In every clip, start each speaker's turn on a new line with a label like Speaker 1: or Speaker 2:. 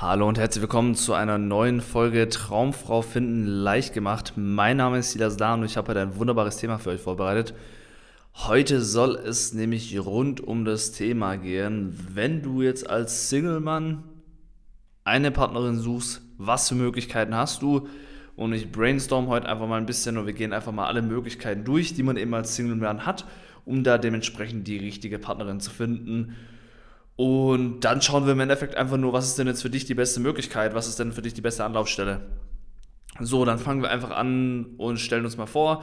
Speaker 1: Hallo und herzlich willkommen zu einer neuen Folge Traumfrau finden leicht gemacht. Mein Name ist Silas Dahn und ich habe heute ein wunderbares Thema für euch vorbereitet. Heute soll es nämlich rund um das Thema gehen, wenn du jetzt als Single-Mann eine Partnerin suchst, was für Möglichkeiten hast du? Und ich brainstorm heute einfach mal ein bisschen und wir gehen einfach mal alle Möglichkeiten durch, die man eben als Single-Mann hat, um da dementsprechend die richtige Partnerin zu finden und dann schauen wir im Endeffekt einfach nur, was ist denn jetzt für dich die beste Möglichkeit, was ist denn für dich die beste Anlaufstelle. So, dann fangen wir einfach an und stellen uns mal vor,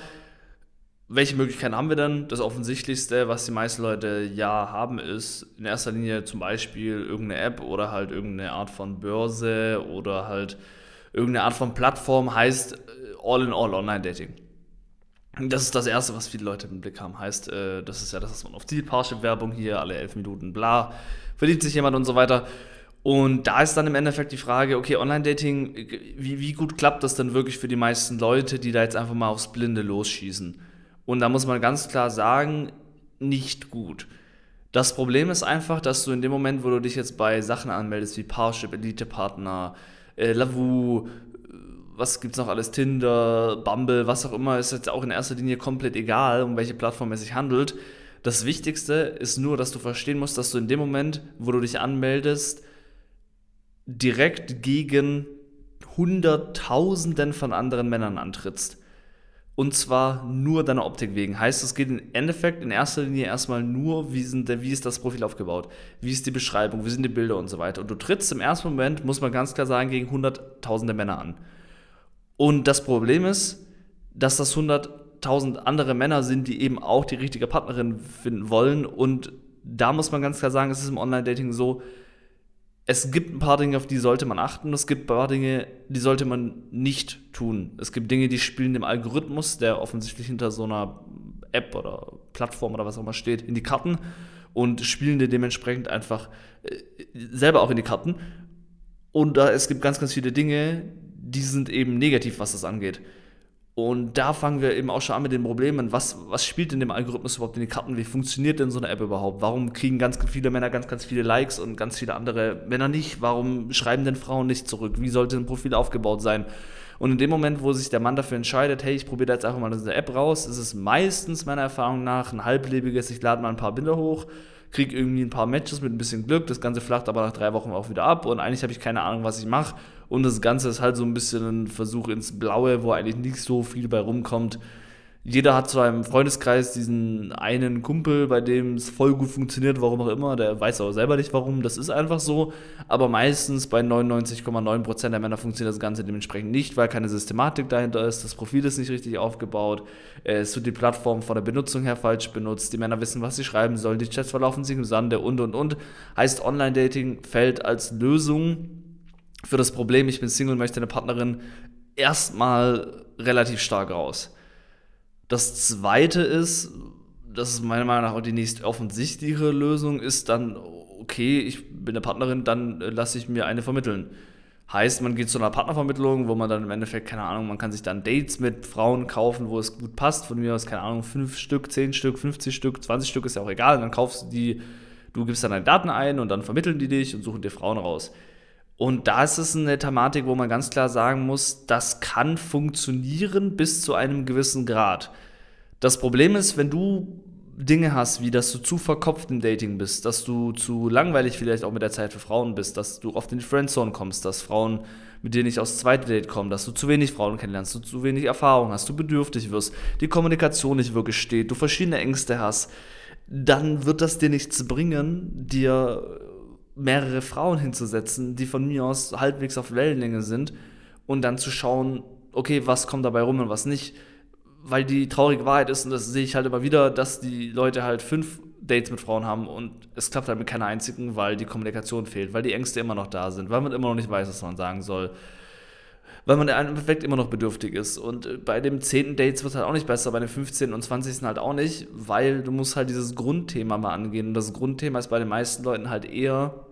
Speaker 1: welche Möglichkeiten haben wir denn? Das Offensichtlichste, was die meisten Leute ja haben, ist in erster Linie zum Beispiel irgendeine App oder halt irgendeine Art von Börse oder halt irgendeine Art von Plattform, heißt All-in-All Online-Dating. Das ist das Erste, was viele Leute im Blick haben. Heißt, äh, das ist ja das, was man auf Ziel, Parship-Werbung hier, alle elf Minuten, bla, verliebt sich jemand und so weiter. Und da ist dann im Endeffekt die Frage, okay, Online-Dating, wie, wie gut klappt das denn wirklich für die meisten Leute, die da jetzt einfach mal aufs Blinde losschießen? Und da muss man ganz klar sagen, nicht gut. Das Problem ist einfach, dass du in dem Moment, wo du dich jetzt bei Sachen anmeldest, wie Parship, Elite-Partner, äh, Lavu, was gibt's noch alles, Tinder, Bumble, was auch immer, ist jetzt auch in erster Linie komplett egal, um welche Plattform es sich handelt. Das Wichtigste ist nur, dass du verstehen musst, dass du in dem Moment, wo du dich anmeldest, direkt gegen Hunderttausenden von anderen Männern antrittst. Und zwar nur deiner Optik wegen. Heißt, es geht im Endeffekt in erster Linie erstmal nur, wie, sind, wie ist das Profil aufgebaut, wie ist die Beschreibung, wie sind die Bilder und so weiter. Und du trittst im ersten Moment, muss man ganz klar sagen, gegen hunderttausende Männer an. Und das Problem ist, dass das 100.000 andere Männer sind, die eben auch die richtige Partnerin finden wollen. Und da muss man ganz klar sagen, es ist im Online-Dating so, es gibt ein paar Dinge, auf die sollte man achten. Es gibt ein paar Dinge, die sollte man nicht tun. Es gibt Dinge, die spielen dem Algorithmus, der offensichtlich hinter so einer App oder Plattform oder was auch immer steht, in die Karten und spielen dir dementsprechend einfach äh, selber auch in die Karten. Und es gibt ganz, ganz viele Dinge, die sind eben negativ, was das angeht. Und da fangen wir eben auch schon an mit den Problemen. Was, was spielt in dem Algorithmus überhaupt in die Karten? Wie funktioniert denn so eine App überhaupt? Warum kriegen ganz viele Männer ganz, ganz viele Likes und ganz viele andere Männer nicht? Warum schreiben denn Frauen nicht zurück? Wie sollte ein Profil aufgebaut sein? Und in dem Moment, wo sich der Mann dafür entscheidet, hey, ich probiere jetzt einfach mal diese App raus, ist es meistens meiner Erfahrung nach ein halblebiges, ich lade mal ein paar Bilder hoch, kriege irgendwie ein paar Matches mit ein bisschen Glück, das Ganze flacht aber nach drei Wochen auch wieder ab und eigentlich habe ich keine Ahnung, was ich mache und das Ganze ist halt so ein bisschen ein Versuch ins Blaue, wo eigentlich nicht so viel bei rumkommt jeder hat zwar im Freundeskreis diesen einen Kumpel, bei dem es voll gut funktioniert, warum auch immer, der weiß aber selber nicht warum, das ist einfach so, aber meistens bei 99,9% der Männer funktioniert das Ganze dementsprechend nicht, weil keine Systematik dahinter ist, das Profil ist nicht richtig aufgebaut, es wird die Plattform von der Benutzung her falsch benutzt, die Männer wissen, was sie schreiben sollen, die Chats verlaufen sich im Sande und und und. Heißt, Online-Dating fällt als Lösung für das Problem, ich bin Single, möchte eine Partnerin, erstmal relativ stark raus. Das zweite ist, das ist meiner Meinung nach auch die nächst offensichtlichere Lösung, ist dann, okay, ich bin eine Partnerin, dann lasse ich mir eine vermitteln. Heißt, man geht zu einer Partnervermittlung, wo man dann im Endeffekt, keine Ahnung, man kann sich dann Dates mit Frauen kaufen, wo es gut passt. Von mir aus, keine Ahnung, fünf Stück, zehn Stück, 50 Stück, 20 Stück ist ja auch egal. Und dann kaufst du die, du gibst dann deine Daten ein und dann vermitteln die dich und suchen dir Frauen raus. Und da ist es eine Thematik, wo man ganz klar sagen muss, das kann funktionieren bis zu einem gewissen Grad. Das Problem ist, wenn du Dinge hast, wie dass du zu verkopft im Dating bist, dass du zu langweilig vielleicht auch mit der Zeit für Frauen bist, dass du oft in die Friendzone kommst, dass Frauen mit dir nicht aufs zweite Date kommen, dass du zu wenig Frauen kennenlernst, du zu wenig Erfahrung hast, du bedürftig wirst, die Kommunikation nicht wirklich steht, du verschiedene Ängste hast, dann wird das dir nichts bringen, dir mehrere Frauen hinzusetzen, die von mir aus halbwegs auf Wellenlänge sind und dann zu schauen, okay, was kommt dabei rum und was nicht. Weil die traurige Wahrheit ist, und das sehe ich halt immer wieder, dass die Leute halt fünf Dates mit Frauen haben und es klappt halt mit keiner einzigen, weil die Kommunikation fehlt, weil die Ängste immer noch da sind, weil man immer noch nicht weiß, was man sagen soll, weil man im Endeffekt immer noch bedürftig ist. Und bei dem zehnten Dates wird es halt auch nicht besser, bei dem 15. und 20. halt auch nicht, weil du musst halt dieses Grundthema mal angehen. Und das Grundthema ist bei den meisten Leuten halt eher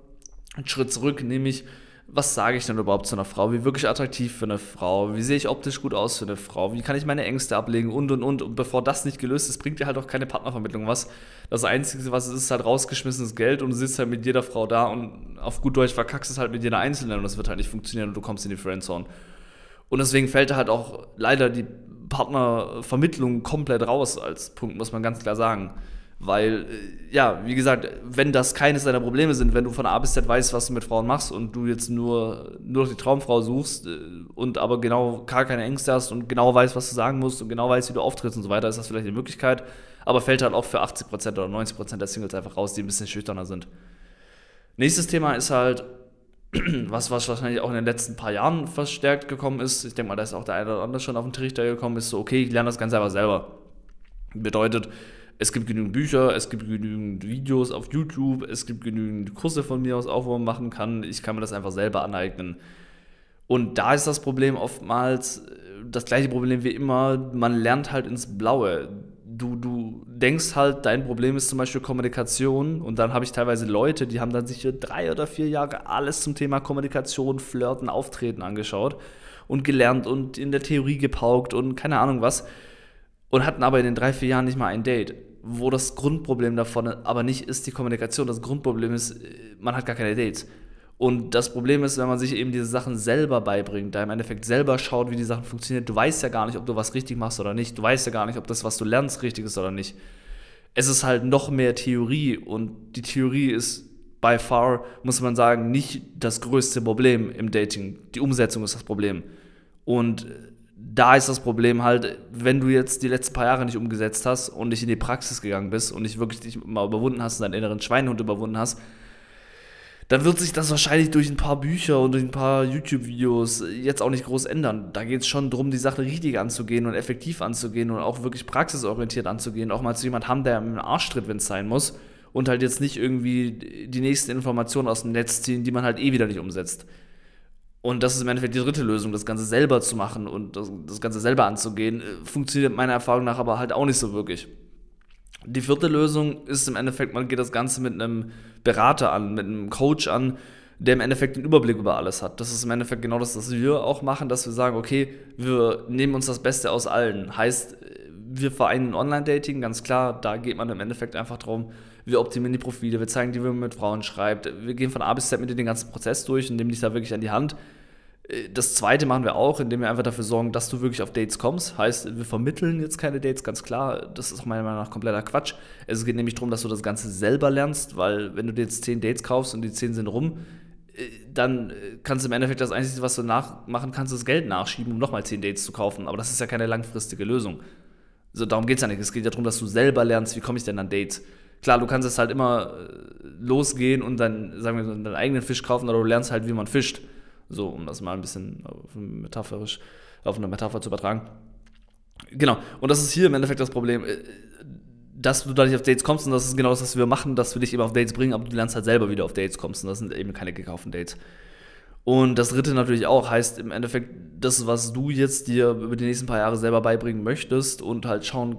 Speaker 1: ein Schritt zurück, nämlich was sage ich denn überhaupt zu einer Frau? Wie wirklich attraktiv für eine Frau? Wie sehe ich optisch gut aus für eine Frau? Wie kann ich meine Ängste ablegen? Und, und, und. Und bevor das nicht gelöst ist, bringt dir halt auch keine Partnervermittlung was. Das Einzige, was es ist, ist halt rausgeschmissenes Geld und du sitzt halt mit jeder Frau da und auf gut Deutsch verkackst es halt mit jeder Einzelnen und das wird halt nicht funktionieren und du kommst in die Friendzone. Und deswegen fällt da halt auch leider die Partnervermittlung komplett raus als Punkt, muss man ganz klar sagen. Weil, äh, ja, wie gesagt, wenn das keines deiner Probleme sind, wenn du von A bis Z weißt, was du mit Frauen machst und du jetzt nur, nur die Traumfrau suchst äh, und aber genau gar keine Ängste hast und genau weißt, was du sagen musst und genau weißt, wie du auftrittst und so weiter, ist das vielleicht eine Möglichkeit. Aber fällt halt auch für 80% oder 90% der Singles einfach raus, die ein bisschen schüchterner sind. Nächstes Thema ist halt, was, wahrscheinlich auch in den letzten paar Jahren verstärkt gekommen ist. Ich denke mal, da ist auch der eine oder andere schon auf den Trichter gekommen, ist so, okay, ich lerne das Ganze aber selber. Bedeutet, es gibt genügend Bücher, es gibt genügend Videos auf YouTube, es gibt genügend Kurse von mir aus auch, wo man machen kann. Ich kann mir das einfach selber aneignen. Und da ist das Problem oftmals äh, das gleiche Problem wie immer, man lernt halt ins Blaue. Du, du denkst halt, dein Problem ist zum Beispiel Kommunikation und dann habe ich teilweise Leute, die haben dann sich drei oder vier Jahre alles zum Thema Kommunikation, Flirten, Auftreten angeschaut und gelernt und in der Theorie gepaukt und keine Ahnung was und hatten aber in den drei, vier Jahren nicht mal ein Date. Wo das Grundproblem davon aber nicht ist die Kommunikation, das Grundproblem ist, äh, man hat gar keine Dates. Und das Problem ist, wenn man sich eben diese Sachen selber beibringt, da im Endeffekt selber schaut, wie die Sachen funktionieren, du weißt ja gar nicht, ob du was richtig machst oder nicht. Du weißt ja gar nicht, ob das, was du lernst, richtig ist oder nicht. Es ist halt noch mehr Theorie und die Theorie ist by far, muss man sagen, nicht das größte Problem im Dating. Die Umsetzung ist das Problem. Und da ist das Problem halt, wenn du jetzt die letzten paar Jahre nicht umgesetzt hast und nicht in die Praxis gegangen bist und nicht wirklich dich mal überwunden hast und deinen inneren Schweinehund überwunden hast, dann wird sich das wahrscheinlich durch ein paar Bücher und durch ein paar YouTube-Videos jetzt auch nicht groß ändern. Da geht es schon darum, die Sache richtig anzugehen und effektiv anzugehen und auch wirklich praxisorientiert anzugehen. Auch mal zu jemand haben, der im Arsch tritt, wenn es sein muss. Und halt jetzt nicht irgendwie die nächsten Informationen aus dem Netz ziehen, die man halt eh wieder nicht umsetzt. Und das ist im Endeffekt die dritte Lösung, das Ganze selber zu machen und das, das Ganze selber anzugehen. Äh, funktioniert meiner Erfahrung nach aber halt auch nicht so wirklich. Die vierte Lösung ist im Endeffekt, man geht das Ganze mit einem Berater an, mit einem Coach an, der im Endeffekt den Überblick über alles hat. Das ist im Endeffekt genau das, was wir auch machen, dass wir sagen, okay, wir nehmen uns das Beste aus allen. Heißt, wir vereinen Online-Dating, ganz klar, da geht man im Endeffekt einfach darum, wir optimieren die Profile, wir zeigen dir, wie man mit Frauen schreibt, wir gehen von A bis Z mit dir den ganzen Prozess durch und nehmen dich da wirklich an die Hand. Äh, das zweite machen wir auch, indem wir einfach dafür sorgen, dass du wirklich auf Dates kommst. Heißt, wir vermitteln jetzt keine Dates, ganz klar. Das ist auch meiner Meinung nach kompletter Quatsch. Es geht nämlich darum, dass du das Ganze selber lernst, weil wenn du dir jetzt zehn Dates kaufst und die zehn sind rum, äh, dann äh, kannst du im Endeffekt das Einzige, was du nachmachen kannst, ist Geld nachschieben, um nochmal zehn Dates zu kaufen. Aber das ist ja keine langfristige Lösung. So, darum geht es ja nicht. Es geht ja darum, dass du selber lernst, wie komme ich denn an Dates. Klar, du kannst es halt immer losgehen und dann, sagen wir, deinen eigenen Fisch kaufen, oder du lernst halt, wie man fischt. So, um das mal ein bisschen metaphorisch auf eine Metapher zu übertragen. Genau. Und das ist hier im Endeffekt das Problem, äh, dass du da nicht auf Dates kommst und das ist genau das, was wir machen, dass wir dich eben auf Dates bringen, aber du lernst halt selber wieder auf Dates kommst und das sind eben keine gekauften Dates. Und das dritte natürlich auch heißt im Endeffekt, das, was du jetzt dir über die nächsten paar Jahre selber beibringen möchtest und halt schauen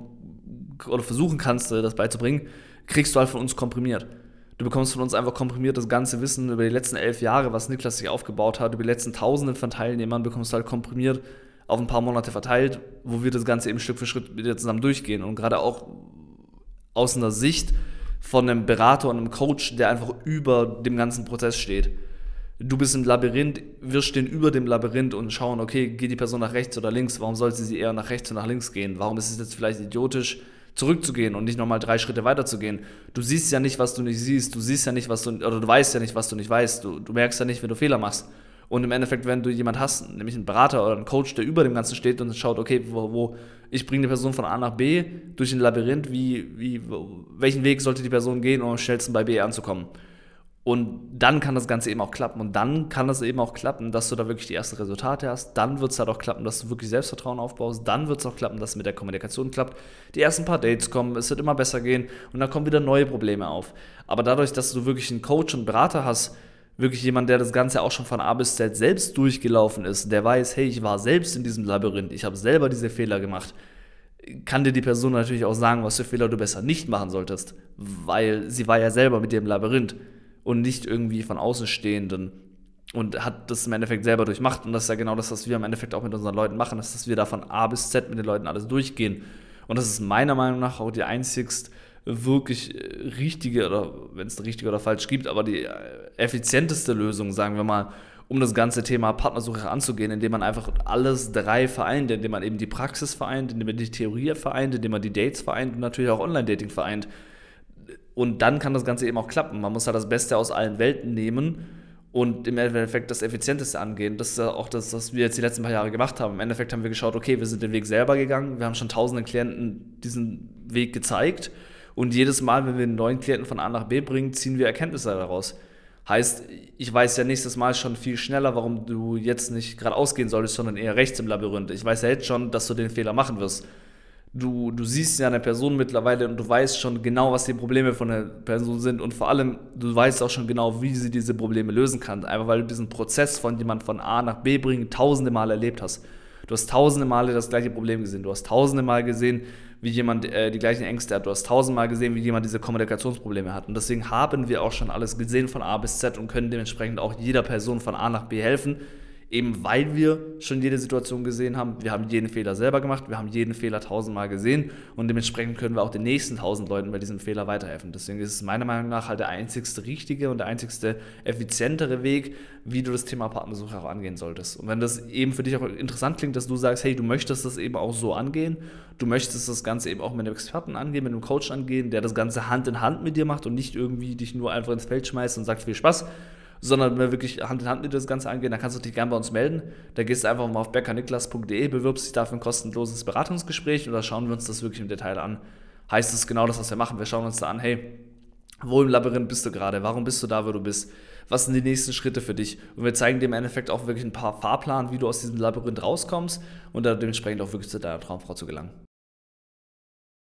Speaker 1: oder versuchen kannst, das beizubringen, kriegst du halt von uns komprimiert. Du bekommst von uns einfach komprimiert das ganze Wissen über die letzten elf Jahre, was Niklas sich aufgebaut hat, über die letzten Tausenden von Teilnehmern, bekommst du halt komprimiert auf ein paar Monate verteilt, wo wir das Ganze eben Stück für Schritt wieder zusammen durchgehen. Und gerade auch aus einer Sicht von einem Berater und einem Coach, der einfach über dem ganzen Prozess steht. Du bist im Labyrinth, wir stehen über dem Labyrinth und schauen, okay, geht die Person nach rechts oder links? Warum sollte sie eher nach rechts oder nach links gehen? Warum ist es jetzt vielleicht idiotisch, zurückzugehen und nicht nochmal drei Schritte weiterzugehen. Du siehst ja nicht, was du nicht siehst, du siehst ja nicht, was du, oder du weißt ja nicht, was du nicht weißt, du, du merkst ja nicht, wenn du Fehler machst. Und im Endeffekt, wenn du jemand hast, nämlich einen Berater oder einen Coach, der über dem Ganzen steht und schaut, okay, wo, wo ich bringe die Person von A nach B durch ein Labyrinth, wie, wie, welchen Weg sollte die Person gehen, um am schnellsten bei B anzukommen? Und dann kann das Ganze eben auch klappen. Und dann kann es eben auch klappen, dass du da wirklich die ersten Resultate hast. Dann wird es halt auch klappen, dass du wirklich Selbstvertrauen aufbaust. Dann wird es auch klappen, dass es mit der Kommunikation klappt. Die ersten paar Dates kommen, es wird immer besser gehen und dann kommen wieder neue Probleme auf. Aber dadurch, dass du wirklich einen Coach und Berater hast, wirklich jemand, der das Ganze auch schon von A bis Z selbst durchgelaufen ist, der weiß, hey, ich war selbst in diesem Labyrinth, ich habe selber diese Fehler gemacht, kann dir die Person natürlich auch sagen, was für Fehler du besser nicht machen solltest, weil sie war ja selber mit dir im Labyrinth und nicht irgendwie von Außenstehenden. und hat das im Endeffekt selber durchmacht. Und das ist ja genau das, was wir im Endeffekt auch mit unseren Leuten machen, ist, dass wir da von A bis Z mit den Leuten alles durchgehen. Und das ist meiner Meinung nach auch die einzigst wirklich äh, richtige, oder wenn es richtig oder falsch gibt, aber die äh, effizienteste Lösung, sagen wir mal, um das ganze Thema Partnersuche anzugehen, indem man einfach alles drei vereint, indem man eben die Praxis vereint, indem man die Theorie vereint, indem man die Dates vereint und natürlich auch Online-Dating vereint. Und dann kann das Ganze eben auch klappen. Man muss halt das Beste aus allen Welten nehmen und im Endeffekt das Effizienteste angehen. Das ist ja auch das, was wir jetzt die letzten paar Jahre gemacht haben. Im Endeffekt haben wir geschaut, okay, wir sind den Weg selber gegangen, wir haben schon tausenden Klienten diesen Weg gezeigt und jedes Mal, wenn wir einen neuen Klienten von A nach B bringen, ziehen wir Erkenntnisse daraus. Heißt, ich weiß ja nächstes Mal schon viel schneller, warum du jetzt nicht gerade ausgehen solltest, sondern eher rechts im Labyrinth. Ich weiß ja jetzt schon, dass du den Fehler machen wirst du, du siehst ja eine Person mittlerweile und du weißt schon genau, was die Probleme von der Person sind und vor allem, du weißt auch schon genau, wie sie diese Probleme lösen kann. Einfach weil du diesen Prozess von jemand von A nach B bringen tausende Male erlebt hast. Du hast tausende Male das gleiche Problem gesehen. Du hast tausende Mal gesehen, wie jemand äh, die gleichen Ängste hat. Du hast tausendmal gesehen, wie jemand diese Kommunikationsprobleme hat. Und deswegen haben wir auch schon alles gesehen von A bis Z und können dementsprechend auch jeder Person von A nach B helfen eben weil wir schon jede Situation gesehen haben. Wir haben jeden Fehler selber gemacht, wir haben jeden Fehler tausendmal gesehen und dementsprechend können wir auch den nächsten tausend Leuten bei diesem Fehler weiterhelfen. Deswegen ist es meiner Meinung nach halt der einzigste richtige und der einzigste effizientere Weg, wie du das Thema Partnersuche auch angehen solltest. Und wenn das eben für dich auch interessant klingt, dass du sagst, hey, du möchtest das eben auch so angehen, du möchtest das Ganze eben auch mit einem Experten angehen, mit einem Coach angehen, der das Ganze Hand in Hand mit dir macht und nicht irgendwie dich nur einfach ins Feld schmeißt und sagt viel Spaß, sondern wenn wir wirklich Hand in Hand mit das Ganze angehen, dann kannst du dich gerne bei uns melden. Da gehst du einfach mal auf beckerniklas.de, bewirbst dich dafür ein kostenloses Beratungsgespräch und da schauen wir uns das wirklich im Detail an. Heißt es genau das, was wir machen. Wir schauen uns da an, hey, wo im Labyrinth bist du gerade? Warum bist du da, wo du bist? Was sind die nächsten Schritte für dich? Und wir zeigen dir im Endeffekt auch wirklich ein paar Fahrplan, wie du aus diesem Labyrinth rauskommst und da dementsprechend auch wirklich zu deiner Traumfrau zu gelangen.